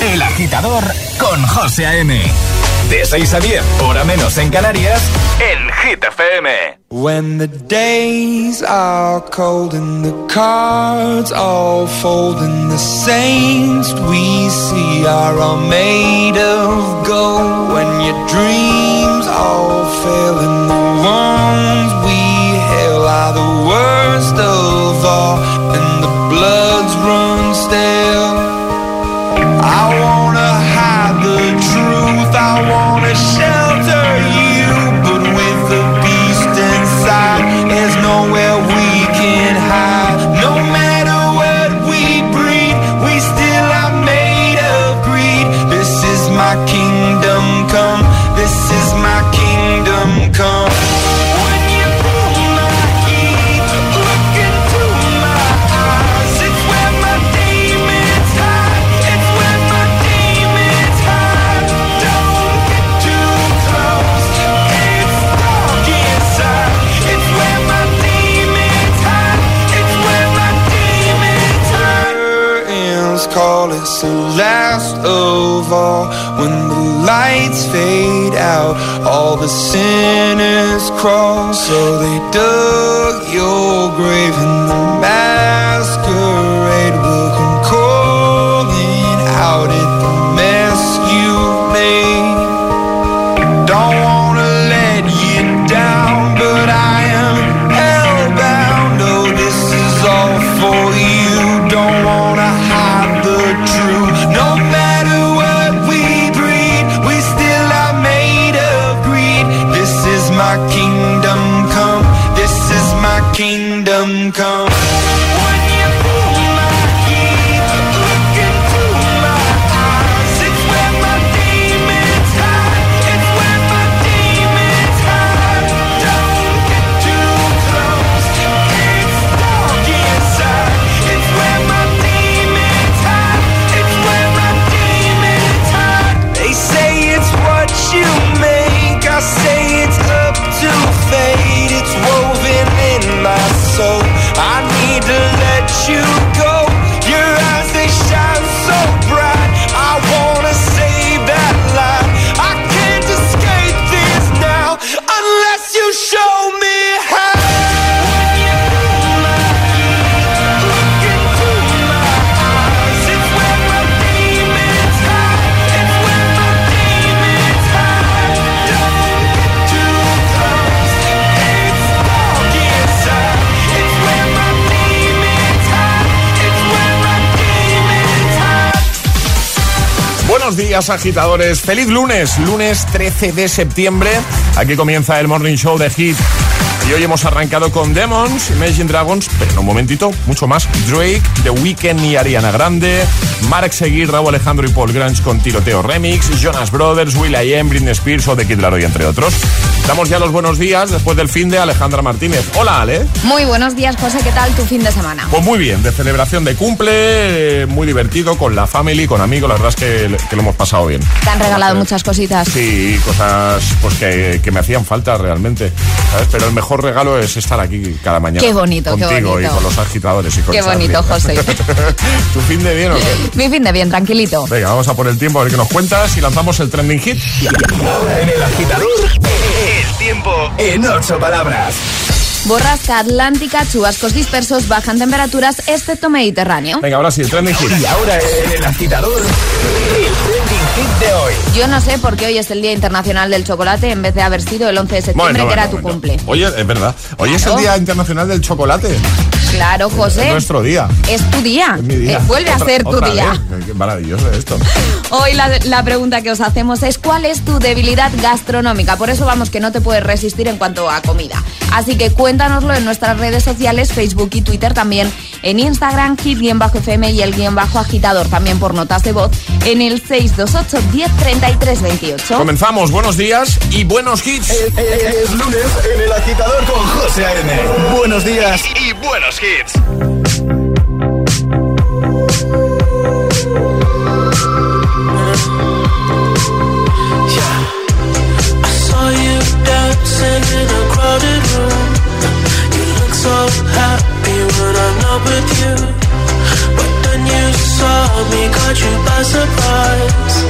El agitador con José A.M. De 6 a 10, hora menos en Canarias, en Hit FM. When the days are cold and the cards all fold and the saints we see are all made of gold when your dreams all fail and the ones we hail are the worst of all and the bloods run stale I wanna hide the truth, I wanna all. When the lights fade out, all the sinners crawl. So they dug your agitadores. Feliz lunes, lunes 13 de septiembre. Aquí comienza el Morning Show de Hit. Y hoy hemos arrancado con Demons, Imagine Dragons, pero en un momentito, mucho más. Drake, The Weeknd y Ariana Grande, Mark Seguir, Raúl Alejandro y Paul Grange con Tiroteo Remix, Jonas Brothers, Will.i.am, Britney Spears o The Kid Laroi, entre otros. Damos ya los buenos días después del fin de Alejandra Martínez. Hola, Ale. Muy buenos días, José. ¿Qué tal tu fin de semana? Pues muy bien, de celebración de cumple, muy divertido, con la family, con amigos, la verdad es que, que lo hemos pasado bien. Te han regalado muchas cositas. Sí, cosas pues que, que me hacían falta realmente, ¿sabes? Pero el mejor regalo es estar aquí cada mañana. Qué bonito, qué contigo bonito. y con los agitadores y con Qué bonito, José. ¿Tu fin de bien o qué? Mi fin de bien, tranquilito. Venga, vamos a por el tiempo a ver qué nos cuentas y lanzamos el trending hit. Ahora en el agitador, tiempo en ocho palabras. Borrasca atlántica, chubascos dispersos, bajan temperaturas, excepto Mediterráneo. Venga, ahora sí, el trending hit. Y ahora en el agitador, el hit de hoy. Yo no sé por qué hoy es el Día Internacional del Chocolate en vez de haber sido el 11 de septiembre, que era tu cumple. Oye, es verdad. Hoy es el. Día Internacional del Chocolate. Claro, José. Es nuestro día. Es tu día. Es mi día. Eh, vuelve Otra- a ser tu día. vez. Qué maravilloso esto. Hoy la, la pregunta que os hacemos es ¿cuál es tu debilidad gastronómica? Por eso vamos que no te puedes resistir en cuanto a comida. Así que cuéntanoslo en nuestras redes sociales, Facebook y Twitter, también en Instagram, hit-fm y el guion bajo agitador, también por notas de voz, en el 628 10 33 28. Comenzamos, buenos días y buenos hits. Es lunes en el agitador con José A.M. Buenos días y buenos hits. I saw you dancing in a crowded room. You look so happy when I'm not with you. But then you saw me, caught you by surprise.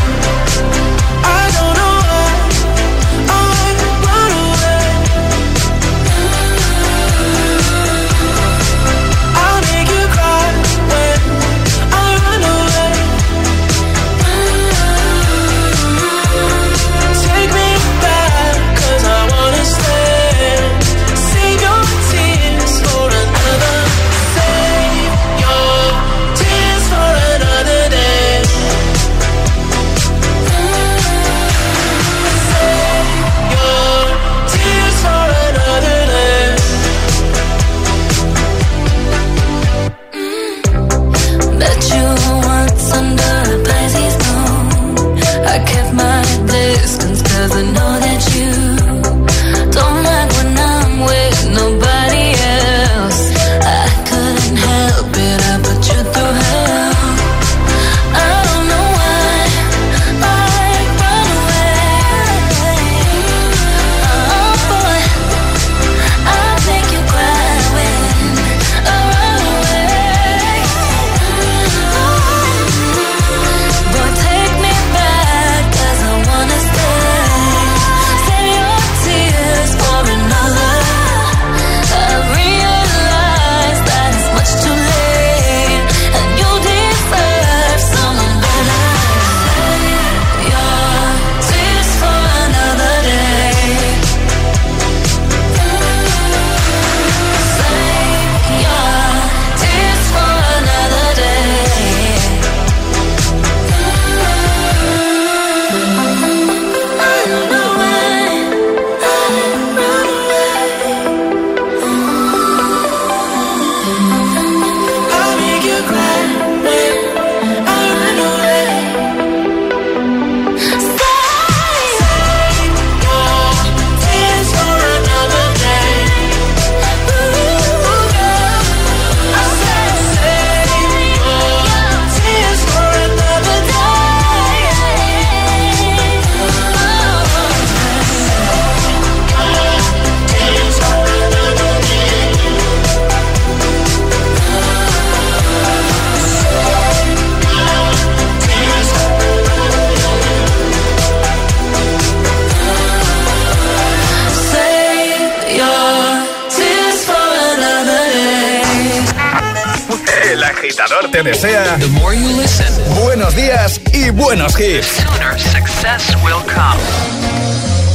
Agitador te desea The more you listen, buenos días y buenos hits. sooner success will come.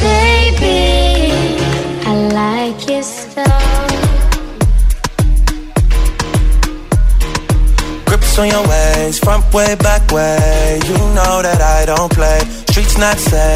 Baby, I like your stuff. Grips on your ways, front way, back way. You know that I don't play. Streets not safe, but I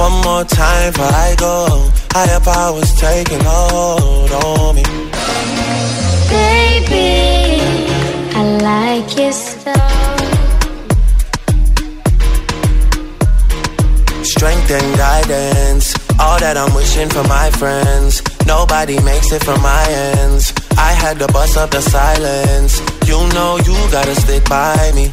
One more time before I go. Higher powers taking hold on me. Baby, I like your stuff. Strength and guidance. All that I'm wishing for my friends. Nobody makes it from my ends. I had to bust up the silence. You know you gotta stick by me.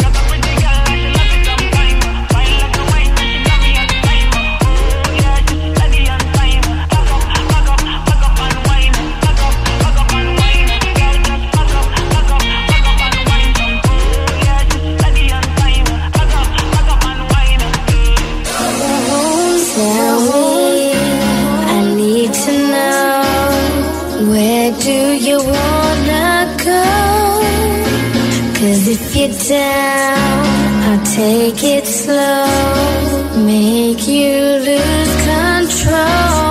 Down, I'll take it slow, make you lose control.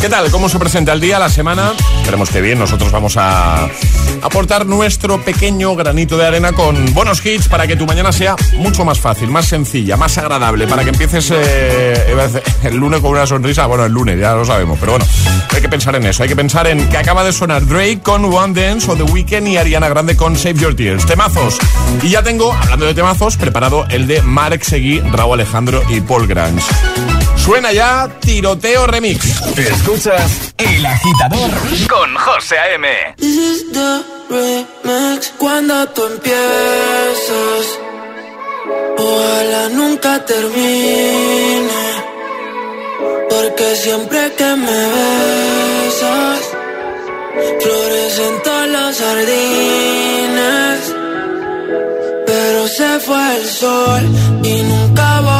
¿Qué tal? ¿Cómo se presenta el día, la semana? Esperemos que bien. Nosotros vamos a aportar nuestro pequeño granito de arena con buenos hits para que tu mañana sea mucho más fácil, más sencilla, más agradable, para que empieces eh, el lunes con una sonrisa. Bueno, el lunes, ya lo sabemos, pero bueno, hay que pensar en eso. Hay que pensar en que acaba de sonar Drake con One Dance o The Weeknd y Ariana Grande con Save Your Tears. Temazos. Y ya tengo, hablando de temazos, preparado el de Marek Seguí, Raúl Alejandro y Paul Grange. Suena ya Tiroteo Remix. Escuchas El Agitador con José A.M. This is the remix. Cuando tú empiezas, ojalá nunca termine. Porque siempre que me besas, florecen todos los jardines. Pero se fue el sol y nunca volvió.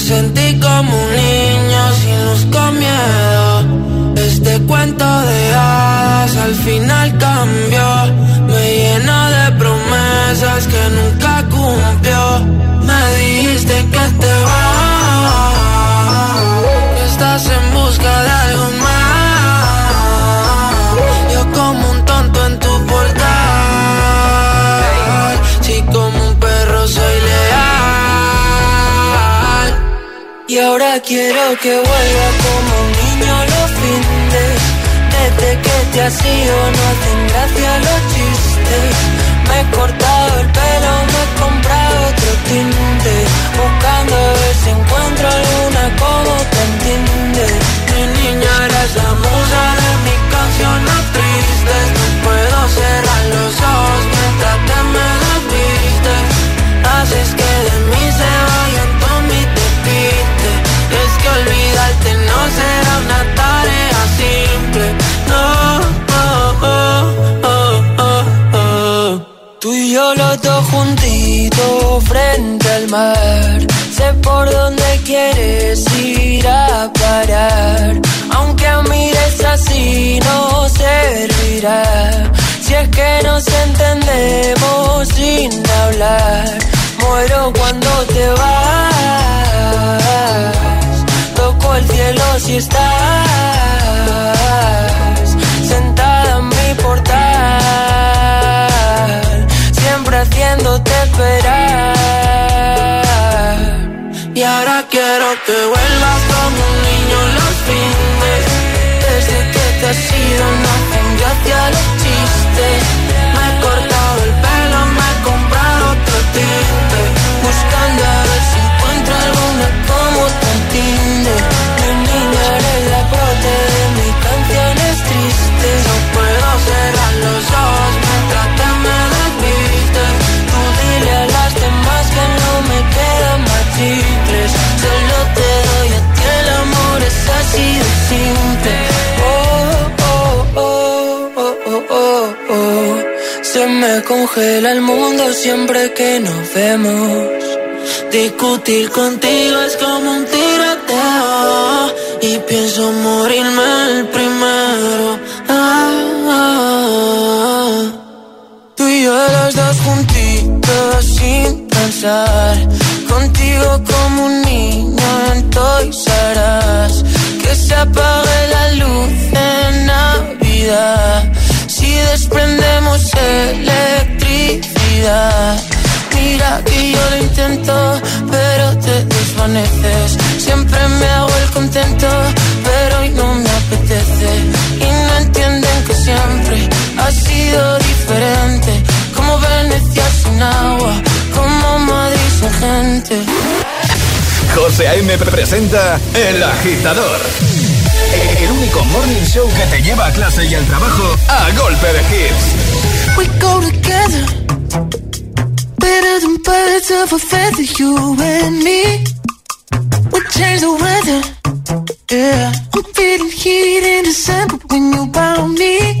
Sentí como un niño sin luz con miedo. Este cuento de hadas al final cambió. Me llena de promesas que nunca cumplió. Me dijiste que te vas, que estás en busca de algo más. Yo como un tonto en tu portal. Si como un perro soy Y ahora quiero que vuelva como un niño los fines. Desde que te has ido no hacen gracia los chistes. Me he cortado el pelo, me he comprado otro tinte. Buscando a ver si encuentro alguna como te entiende. Mi niña eres la musa de mis canciones tristes. No puedo cerrar los ojos mientras te me desvistes. Haces que de mí se vayan todo olvidarte no será una tarea simple. No, oh, oh, oh, oh. Tú y yo los dos juntitos frente al mar. Sé por dónde quieres ir a parar. Aunque mires así no servirá. Si es que nos entendemos sin hablar. Muero cuando te vas. Cielo si estás sentada en mi portal, siempre haciéndote esperar. Y ahora quiero que vuelvas como un niño los fines. Desde que te has ido no hacen gracia los chistes. Me he cortado el pelo, me he comprado otro tinte. Buscando a ver si encuentro alguna como te entiende. Eres la prote de mis canciones tristes. No puedo cerrar los ojos mientras te me desvistes. Tú dile a las demás que no me quedan más chicles. Solo te doy a ti el amor, es así de simple. Oh, oh, oh, oh, oh, oh, oh. Se me congela el mundo siempre que nos vemos. Discutir contigo es como Contigo como un niño en Toys Que se apague la luz en Navidad. Si desprendemos electricidad. Mira que yo lo intento, pero te desvaneces. Siempre me hago el contento, pero hoy no me apetece. Y no entienden que siempre ha sido diferente. Como Venecia sin agua, como Madrid sin gente. José A.M. presenta El Agitador. El único morning show que te lleva a clase y al trabajo a golpe de hits. We go together. Better than birds of a feather, you and me. We change the weather. Yeah, I'm feeling heat in December when you found me.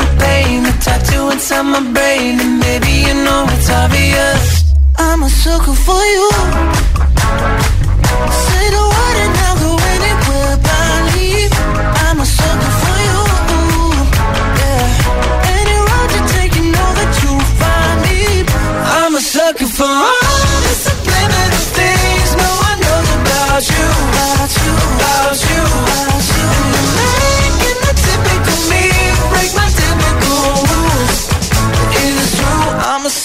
the inside my brain, and maybe you know it's obvious. I'm a sucker for you. Say the word and I'll go anywhere blindly. I'm a sucker for you. Yeah. Any road you take, you know that you'll find me. I'm a sucker for all the subliminal things no one knows. About you, about you, about you.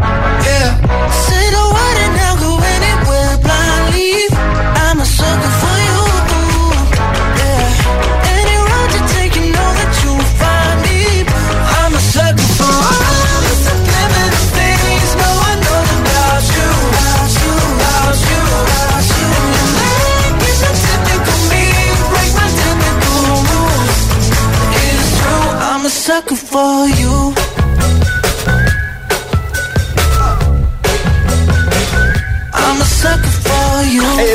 Yeah. Say the word and I'll go anywhere blindly. I'm a sucker for you. Yeah. Any road you take, you know that you'll find me. I'm a sucker for all the things no one knows about you. About you, about you, about you. Me break my rules. It's true, I'm a sucker for you.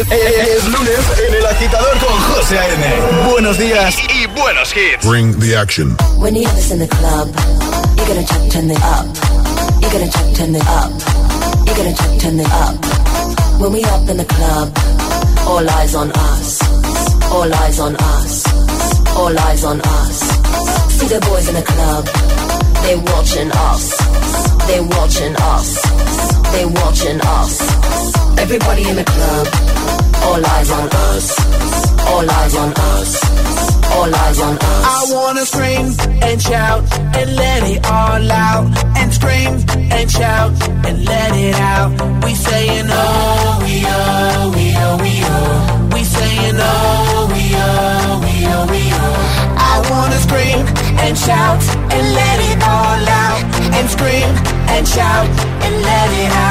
Es, es- es lunes en El Agitador con José A.M. Buenos días y buenos hits. Bring the action. When you have this in the club, you're gonna chuck turn it up. You're gonna chuck turn it up. You're gonna chuck turn it up. When we up in the club, all eyes on us. All eyes on us. All eyes on us. See the boys in the club, they watching us. They watching us. They watching us. Everybody in the club, all eyes on us. All eyes on us. All eyes on us. I wanna scream and shout and let it all out. And scream and shout and let it out. We saying oh, we oh, we oh, we oh. We saying oh, we oh, we oh, we oh. I wanna scream and shout and let it all out. And scream and shout and let it out.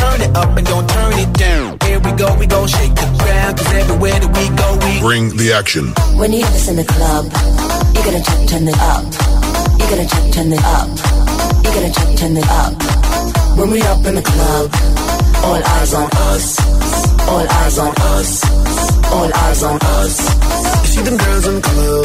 Turn it up and don't turn it down. Here we go, we gon' shake the ground. Cause everywhere that we go, we Bring the action. When you hear this in the club, you gotta check, turn it up. You gotta check, turn it up. You gotta check, turn it up. When we up in the club, all eyes on us. All eyes on us. All eyes on us. You see them girls in the club,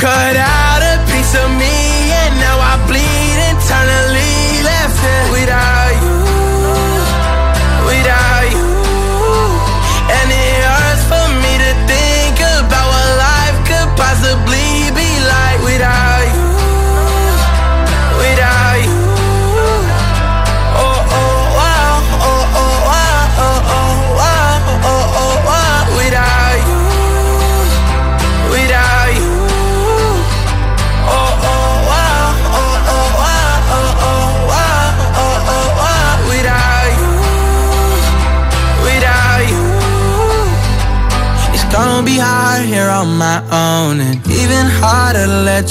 Cut out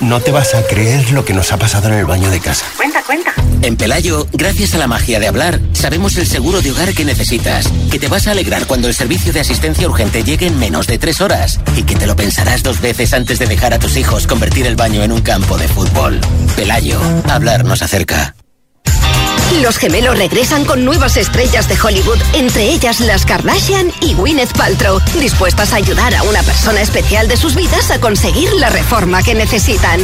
No te vas a creer lo que nos ha pasado en el baño de casa. Cuenta, cuenta. En Pelayo, gracias a la magia de hablar, sabemos el seguro de hogar que necesitas, que te vas a alegrar cuando el servicio de asistencia urgente llegue en menos de tres horas y que te lo pensarás dos veces antes de dejar a tus hijos convertir el baño en un campo de fútbol. Pelayo, hablar nos acerca. Los gemelos regresan con nuevas estrellas de Hollywood, entre ellas las Kardashian y Gwyneth Paltrow, dispuestas a ayudar a una persona especial de sus vidas a conseguir la reforma que necesitan.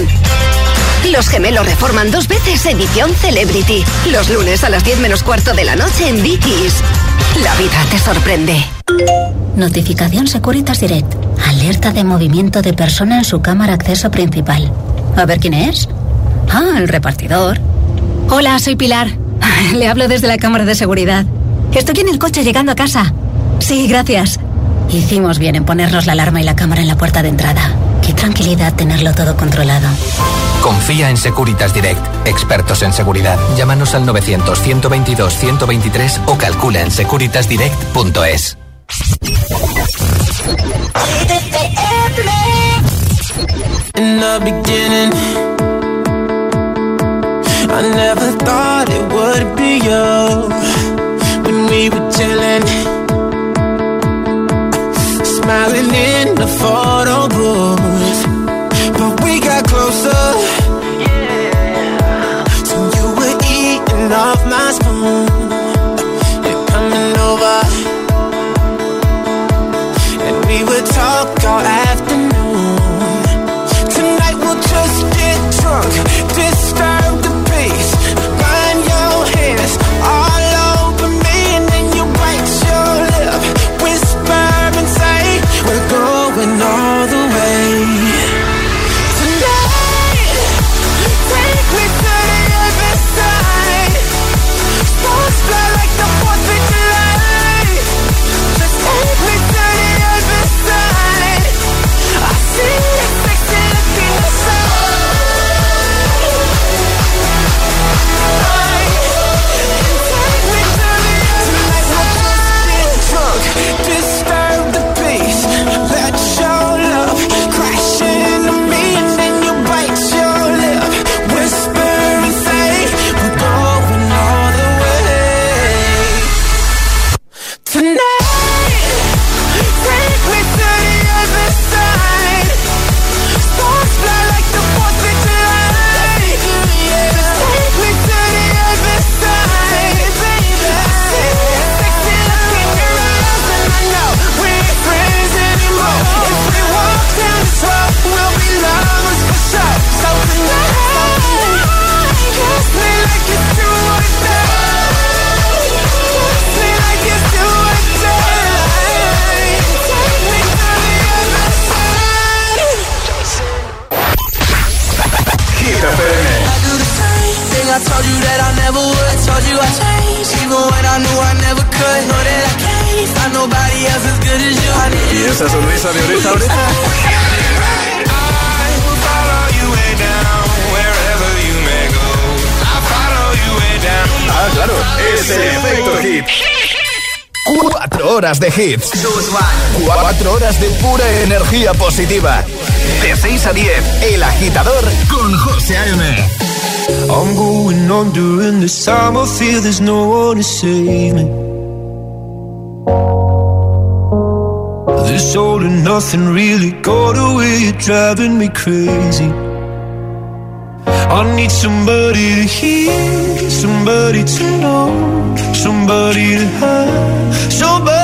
Los gemelos reforman dos veces edición Celebrity, los lunes a las 10 menos cuarto de la noche en Vicky's. La vida te sorprende. Notificación Securitas Direct. Alerta de movimiento de persona en su cámara acceso principal. A ver quién es. Ah, el repartidor. Hola, soy Pilar. Le hablo desde la cámara de seguridad. Estoy en el coche llegando a casa. Sí, gracias. Hicimos bien en ponernos la alarma y la cámara en la puerta de entrada. Qué tranquilidad tenerlo todo controlado. Confía en Securitas Direct, expertos en seguridad. Llámanos al 900-122-123 o calcula en securitasdirect.es. In the beginning, I never thought it would be you. When we were chilling, smiling in the photo booth. But we got closer. yeah. So you were eating off my horas de hits. Cuatro horas de pura energía positiva. De 6 a 10, El Agitador con José A.M. I'm going on during this time. I feel there's no one to save me. This all and nothing really got away. You're driving me crazy. I need somebody to hear, somebody to know, somebody to have, somebody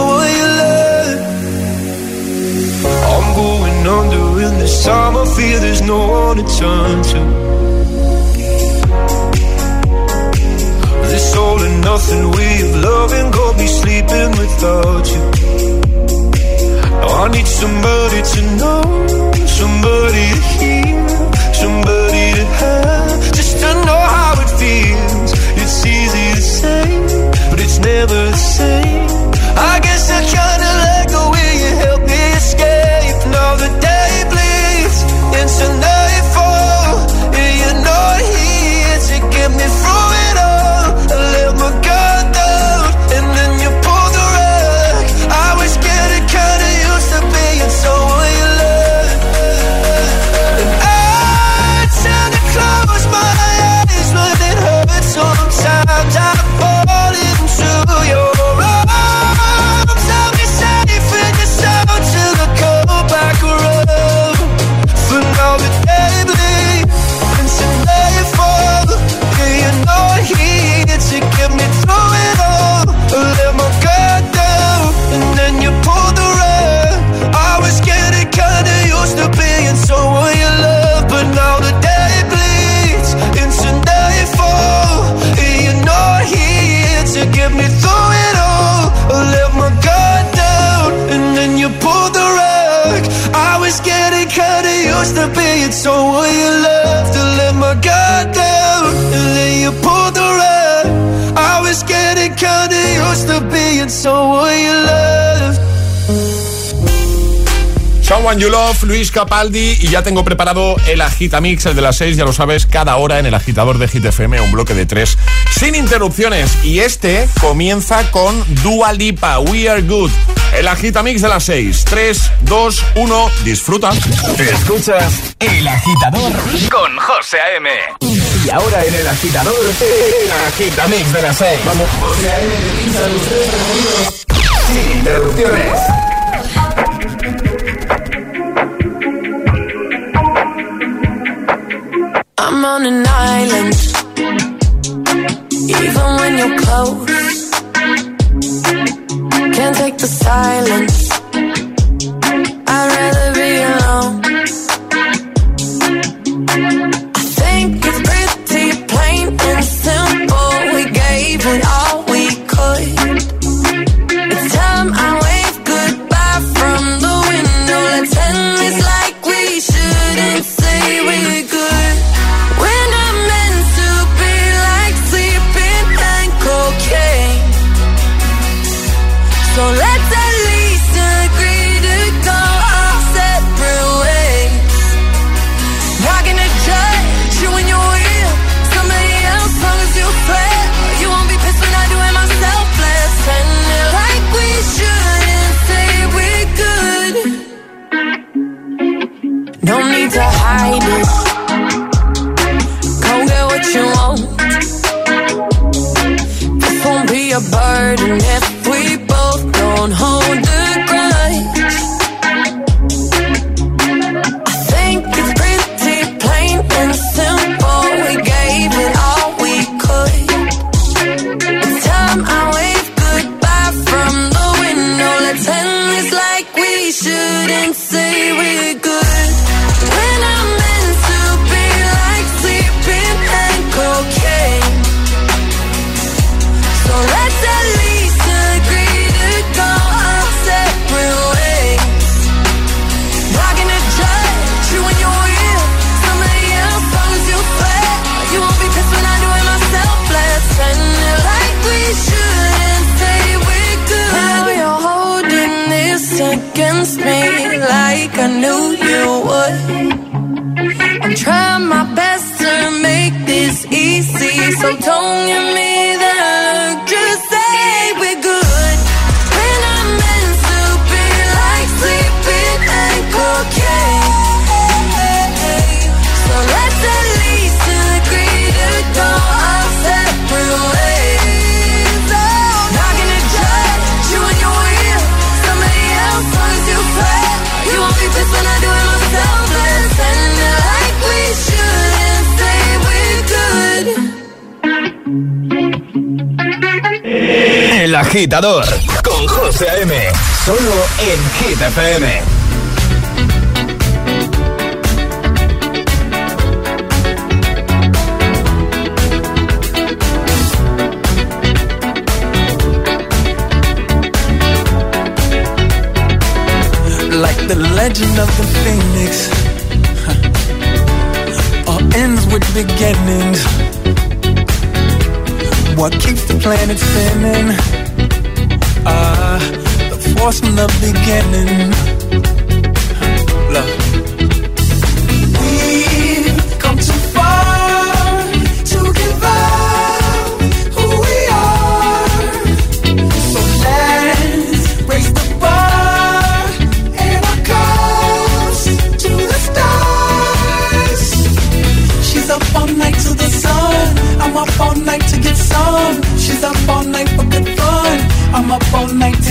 no one to turn to. This all or nothing way of loving, go be sleeping without you. I need somebody to know, somebody to hear, somebody to have, just to know how it feels. It's easy to say, but it's never the same. supposed to you love. Luis Capaldi y ya tengo preparado el Agitamix, el de las 6, ya lo sabes, cada hora en el agitador de GTFM, un bloque de 3 sin interrupciones. Y este comienza con Dua Lipa, We Are Good. El agitamix de las 6. 3, 2, 1, disfruta. Te escuchas El Agitador con José A.M. Y ahora en El Agitador, El agitamix de las 6. Vamos. Sin interrupciones. I'm on an island. even when you're close. Can't take the silence. I'd rather be alone. alone. This won't be a burden if we Don't you mean? agitador con José Solo en Hit FM. Like the legend of the phoenix, huh. all ends with beginnings. What keeps the planet spinning? Uh, the force from the beginning.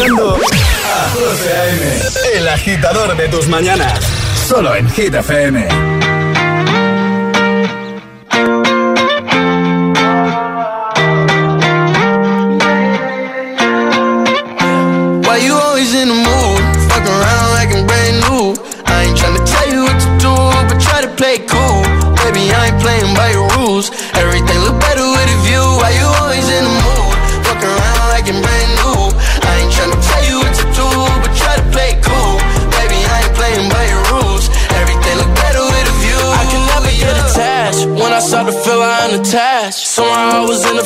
Escuchando el agitador de tus mañanas. Solo en Hit FM.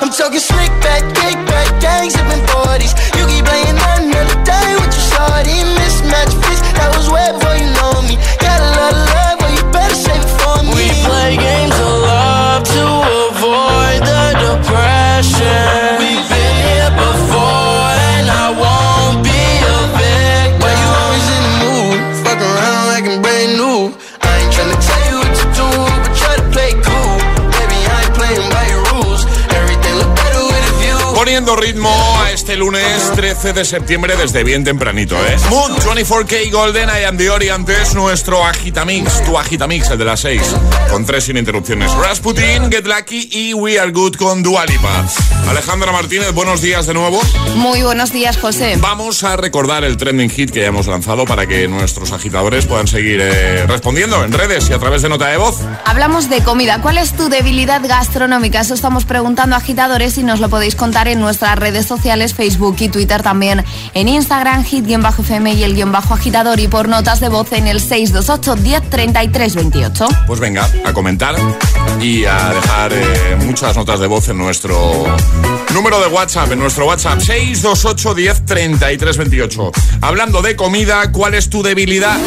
I'm talking slick back, lunes 13 de septiembre desde bien tempranito, ¿eh? Moon 24K Golden, I am the antes nuestro Agitamix, tu Agitamix, el de las 6, con tres sin interrupciones. Rasputin, Get Lucky y We Are Good con Dualipa. Alejandra Martínez, buenos días de nuevo. Muy buenos días, José. Vamos a recordar el trending hit que ya hemos lanzado para que nuestros agitadores puedan seguir eh, respondiendo en redes y a través de nota de voz. Hablamos de comida. ¿Cuál es tu debilidad gastronómica? Eso estamos preguntando a agitadores y nos lo podéis contar en nuestras redes sociales, Facebook y Twitter también. En Instagram, hit-fm y el guion bajo agitador y por notas de voz en el 628 10 33 28. Pues venga, a comentar y a dejar eh, muchas notas de voz en nuestro número de WhatsApp, en nuestro WhatsApp 628 10 33 28. Hablando de comida, ¿cuál es tu debilidad?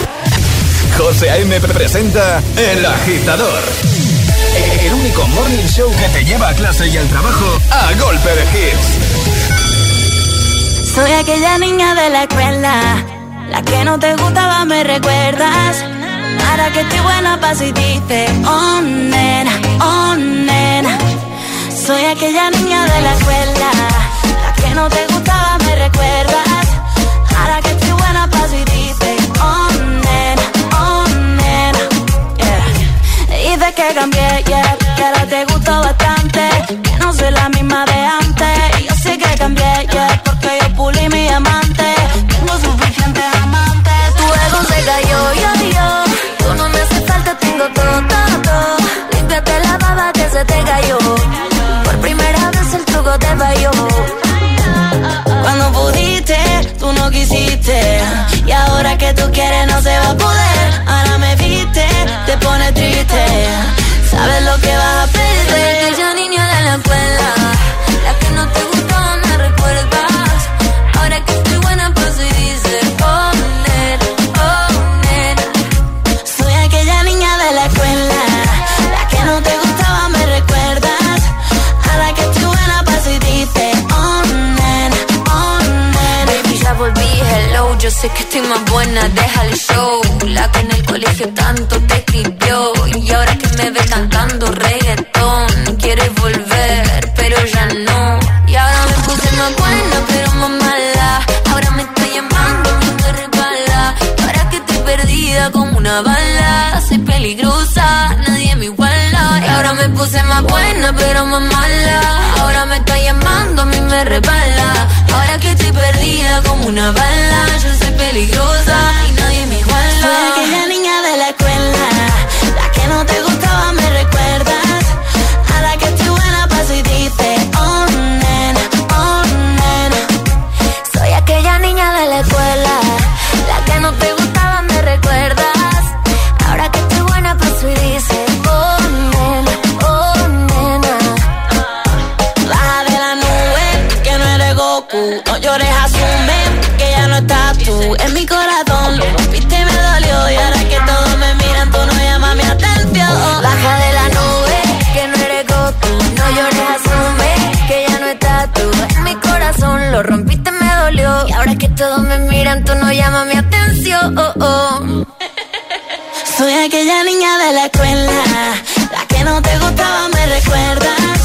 José A.M. presenta El Agitador. El único morning show que te lleva a clase y al trabajo a golpe de hits. Soy aquella niña de la escuela, la que no te gustaba, me recuerdas. Ahora que estoy buena, paso y dices, oh nena, oh nena. Soy aquella niña de la escuela, la que no te gustaba, me recuerdas. Ahora que estoy buena, paso y dices, oh nena, oh nena. Yeah. Dices que cambié, yeah, que ahora te gusto bastante. Que no soy la misma Y ahora que tú quieres, no se va a poder. Ahora me viste, te pone triste. Sabes lo que vas sé que estoy más buena, deja el show. La que en el colegio tanto te escribió. Y ahora que me ve cantando reggaetón, quieres volver, pero ya no. Y ahora me puse más buena, pero más mala. Ahora me está llamando, me resbala. Para que estoy perdida como una bala. Soy peligrosa, nadie me iguala. Y ahora me puse más buena, pero más mala. Ahora me está llamando, a mí me resbala como una bala, yo soy peligrosa. mi corazón. Lo rompiste y me dolió. Y ahora que todos me miran, tú no llamas mi atención. Baja de la nube, que no eres goto. No llores, asume que ya no estás tú. En mi corazón lo rompiste, y me dolió. Y ahora que todos me miran, tú no llamas mi atención. Oh, oh. Soy aquella niña de la escuela, la que no te gustaba, me recuerda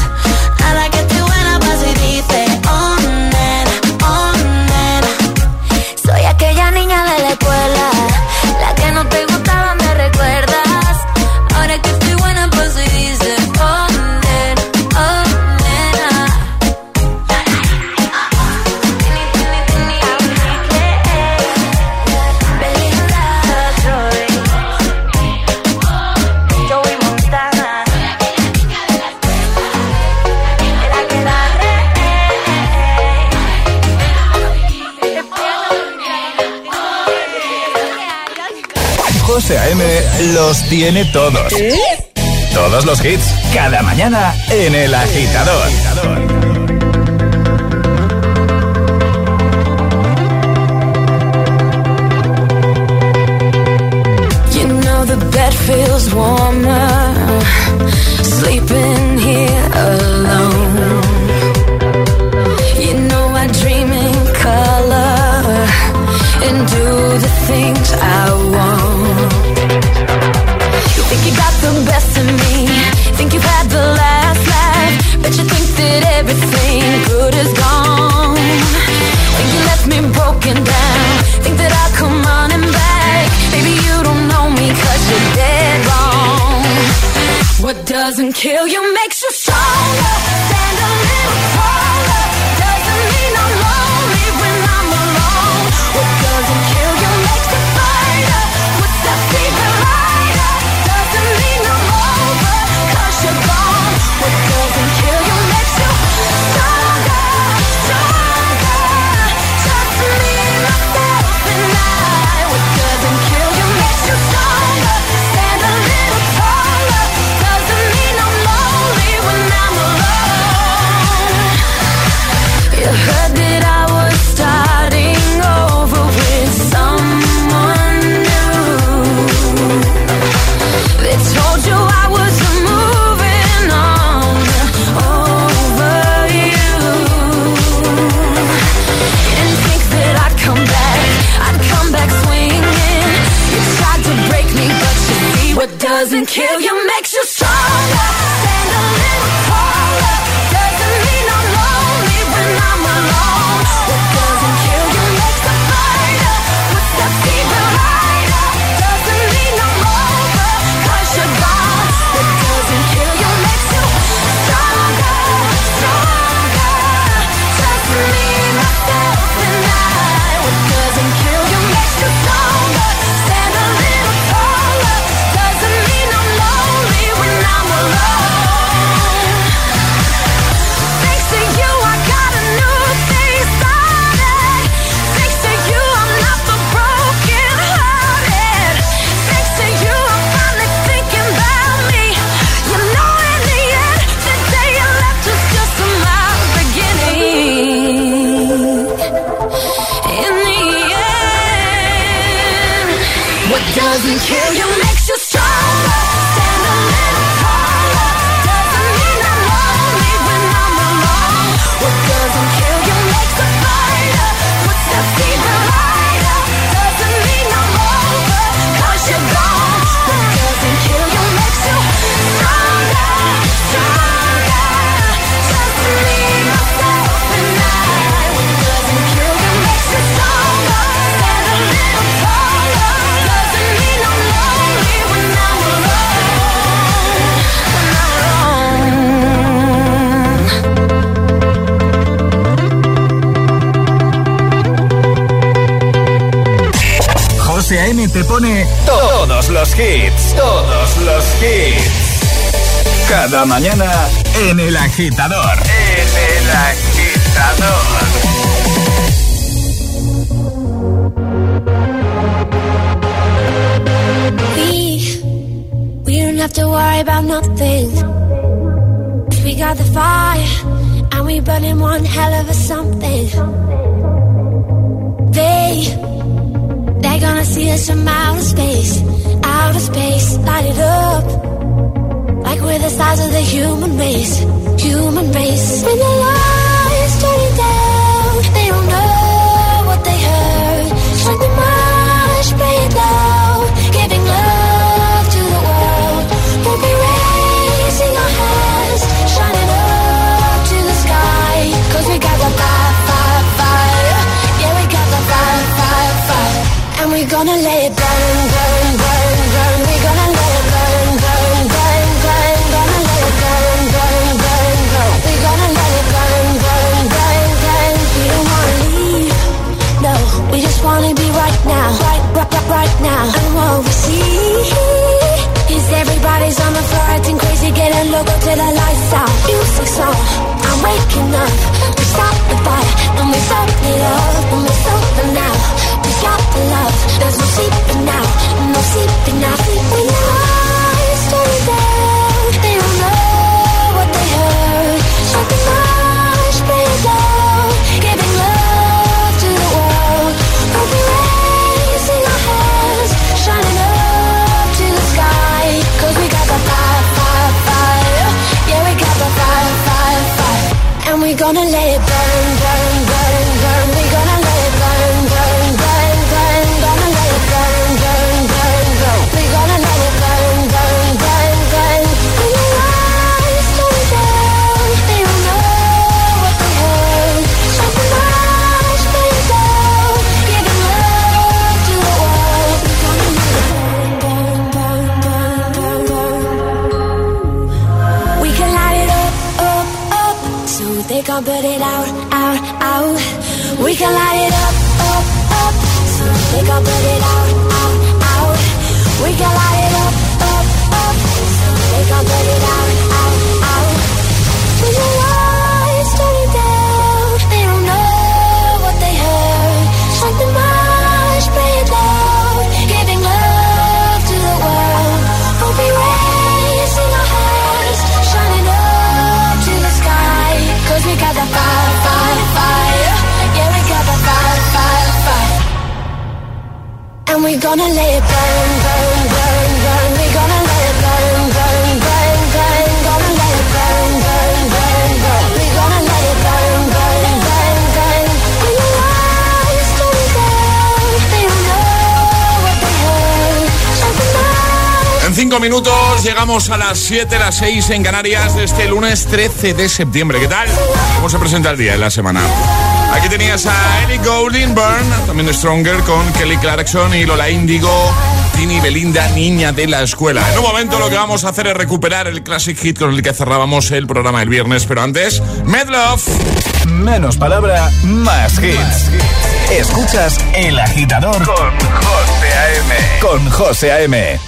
los tiene todos. ¿Eh? Todos los hits, cada mañana en El Agitador. You know the bed feels warmer, sleeping here alone. You know I dream in color and do the things I want. Pone todos los hits, todos los hits. Cada mañana en el agitador. En el agitador. We, we don't have to worry about nothing. We got the fire, and we burning one hell of a something. Gonna see us from outer space, outer space, light it up. Like we're the stars of the human race, human race. We're gonna let it burn, burn, burn, burn. We're gonna let it burn, burn, burn, burn. Gonna let it burn, burn, burn, burn. We're gonna let it burn, burn, burn, burn. We don't wanna leave, no. We just wanna be right now, right, right, right, right now. And what we see is everybody's on the floor acting crazy, getting loco till the lights out. Music's on, I'm waking up. We stop the fire and we stop it up, and we stop it now. Got the love, there's no sleeping now, no sleeping now. your life. Gonna it down. En cinco minutos llegamos a las 7, las 6 en Canarias de este lunes 13 de septiembre. ¿Qué tal? ¿Cómo se presenta el día en la semana? Aquí tenías a Ellie Goulding Byrne, también de Stronger con Kelly Clarkson y Lola Índigo, Tini Belinda, niña de la escuela. En un momento lo que vamos a hacer es recuperar el classic hit con el que cerrábamos el programa el viernes, pero antes, Medlove. Menos palabra, más hits. Escuchas El Agitador con José A.M. Con José A.M.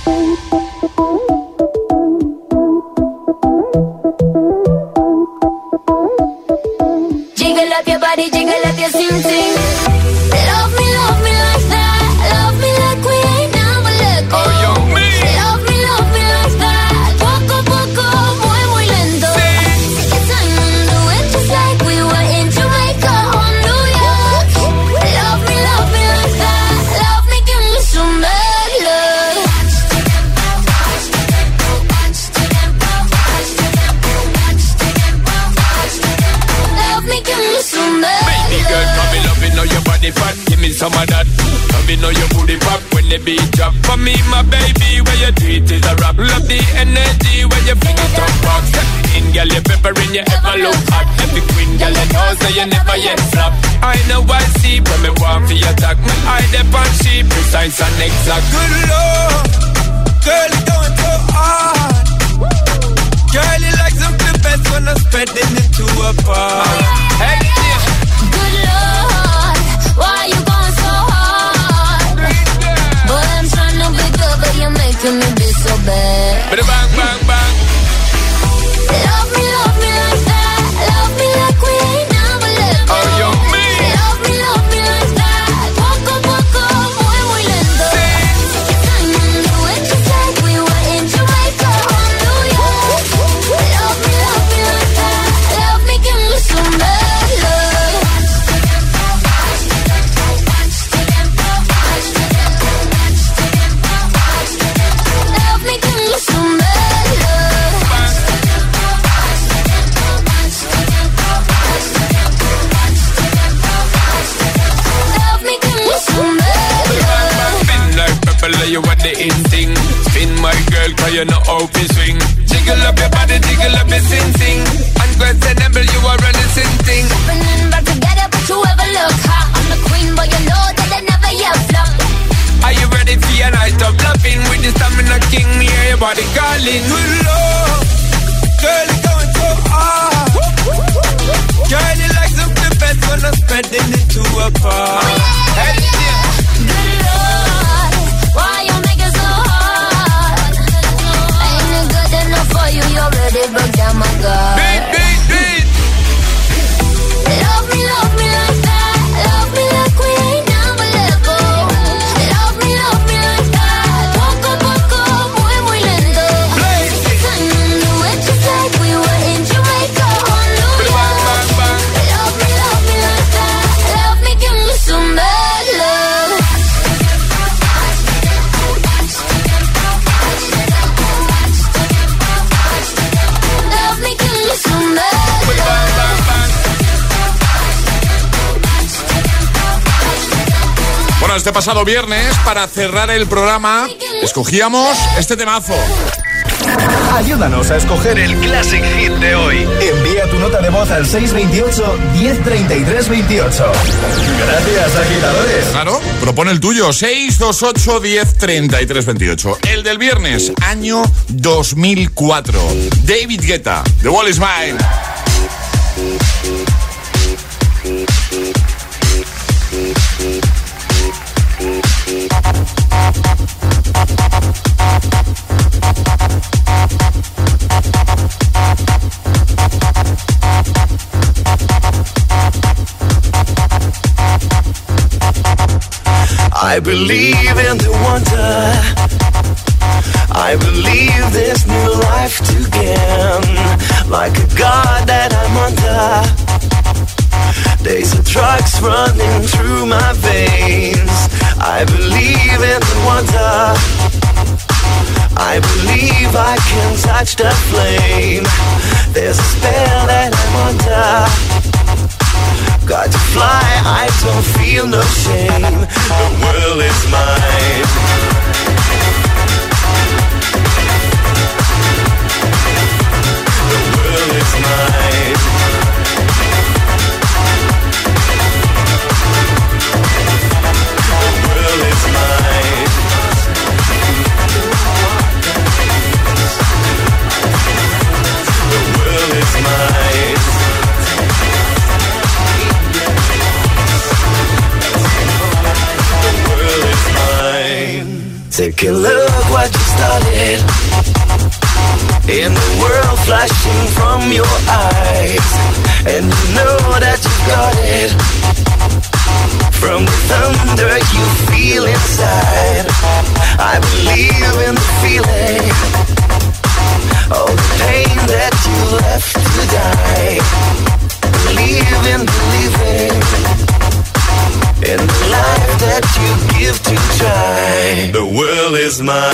body, jiggle up your sing sing. Me, know your booty pop when the beat drop. For me, my baby, where your treat is a rap. Love the energy when you fling it up back. Step in, girl, you peppering, you ever look hot. Every queen, girl, you know, say you never yet flop. I know I see when me want for your attack. Me eye dep on she precise and exact. Good lord, girl, you going so hard. Girl, you like something best when I'm spreading it to a bar. Hey, you're making me be so bad. Bang, bang, bang. Pasado viernes, para cerrar el programa, escogíamos este temazo. Ayúdanos a escoger el Classic Hit de hoy. Envía tu nota de voz al 628 1033 28. Gracias, agitadores. Claro, propone el tuyo, 628 10 33 28. El del viernes, año 2004. David Guetta, The Wall is Mine. I believe in the wonder. I believe there's new life to gain. Like a god that I'm under. Days of drugs running through my veins. I believe in the wonder. I believe I can touch the flame. There's a spell that I'm under. Got to fly, I don't feel no shame. The world is mine. The world is mine. The world is mine. The world is mine. Take a look what you started. In the world flashing from your eyes. And you know that you got it. From the thunder you feel inside. I believe in the feeling. All the pain that you left to die. Believe in believing. That you give to try. The world is mine.